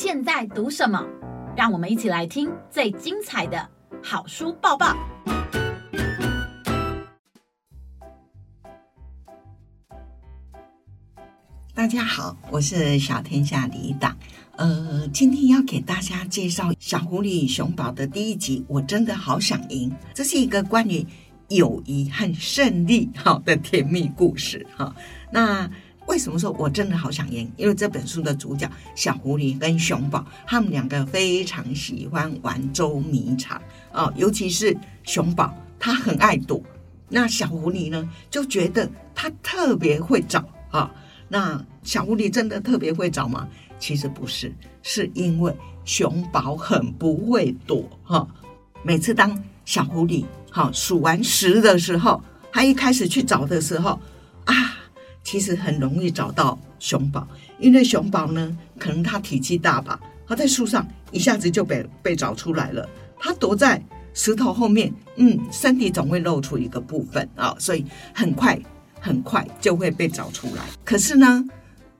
现在读什么？让我们一起来听最精彩的好书抱抱。大家好，我是小天下李党。呃，今天要给大家介绍《小狐狸与熊宝》的第一集。我真的好想赢，这是一个关于友谊和胜利好的甜蜜故事哈。那为什么说我真的好想赢？因为这本书的主角小狐狸跟熊宝，他们两个非常喜欢玩捉迷藏哦，尤其是熊宝，他很爱躲。那小狐狸呢，就觉得他特别会找啊。那小狐狸真的特别会找吗？其实不是，是因为熊宝很不会躲哈。每次当小狐狸哈数完十的时候，他一开始去找的时候啊，其实很容易找到熊宝，因为熊宝呢，可能它体积大吧，它在树上一下子就被被找出来了。它躲在石头后面，嗯，身体总会露出一个部分啊，所以很快。很快就会被找出来。可是呢，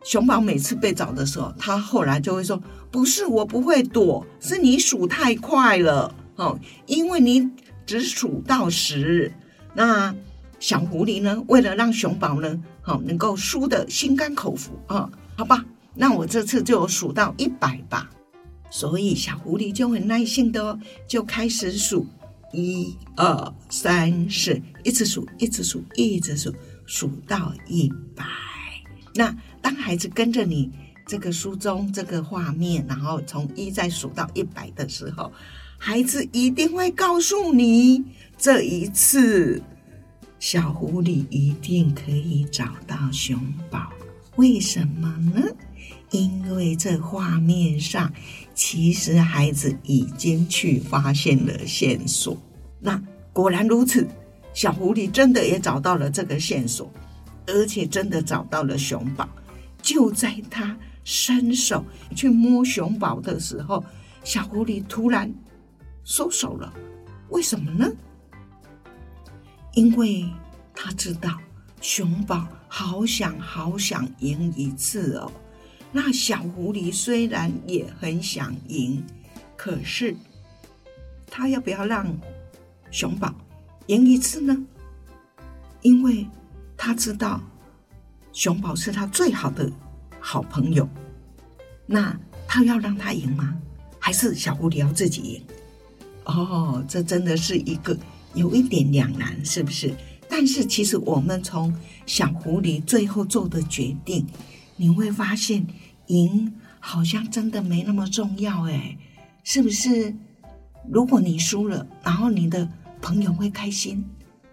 熊宝每次被找的时候，他后来就会说：“不是我不会躲，是你数太快了哦，因为你只数到十。”那小狐狸呢，为了让熊宝呢，好能够输得心甘口服啊，好吧，那我这次就数到一百吧。所以小狐狸就很耐心的就开始数，一二三四，一直数，一直数，一直数。数到一百，那当孩子跟着你这个书中这个画面，然后从一再数到一百的时候，孩子一定会告诉你，这一次小狐狸一定可以找到熊宝。为什么呢？因为这画面上其实孩子已经去发现了线索。那果然如此。小狐狸真的也找到了这个线索，而且真的找到了熊宝。就在他伸手去摸熊宝的时候，小狐狸突然收手了。为什么呢？因为他知道熊宝好想好想赢一次哦。那小狐狸虽然也很想赢，可是他要不要让熊宝？赢一次呢？因为他知道熊宝是他最好的好朋友，那他要让他赢吗？还是小狐狸要自己赢？哦，这真的是一个有一点两难，是不是？但是其实我们从小狐狸最后做的决定，你会发现赢好像真的没那么重要，哎，是不是？如果你输了，然后你的。朋友会开心，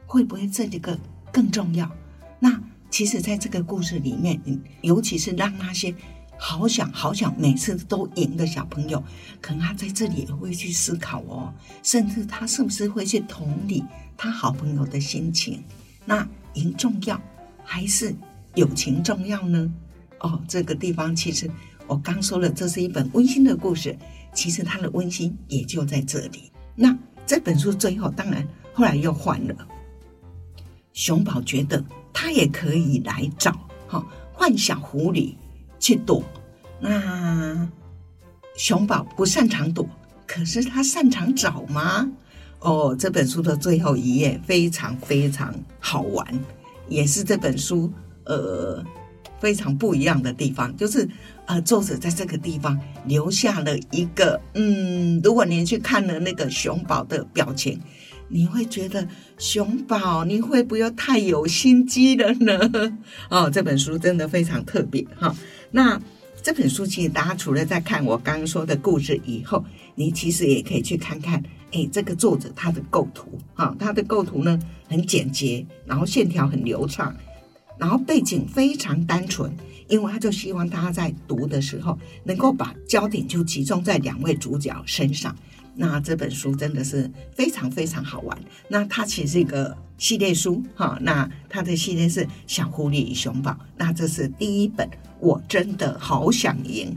会不会这几个更重要？那其实，在这个故事里面，尤其是让那些好想好想每次都赢的小朋友，可能他在这里也会去思考哦，甚至他是不是会去同理他好朋友的心情？那赢重要还是友情重要呢？哦，这个地方其实我刚说了，这是一本温馨的故事，其实它的温馨也就在这里。那。这本书最后，当然后来又换了。熊宝觉得他也可以来找哈，换小狐狸去躲。那熊宝不擅长躲，可是他擅长找吗？哦，这本书的最后一页非常非常好玩，也是这本书呃。非常不一样的地方，就是呃，作者在这个地方留下了一个嗯，如果您去看了那个熊宝的表情，你会觉得熊宝你会不会太有心机了呢？哦，这本书真的非常特别哈。那这本书其实大家除了在看我刚刚说的故事以后，你其实也可以去看看，哎，这个作者他的构图哈，他的构图呢很简洁，然后线条很流畅。然后背景非常单纯，因为他就希望大家在读的时候能够把焦点就集中在两位主角身上。那这本书真的是非常非常好玩。那它其实是一个系列书哈，那它的系列是《小狐狸与熊宝》，那这是第一本，我真的好想赢。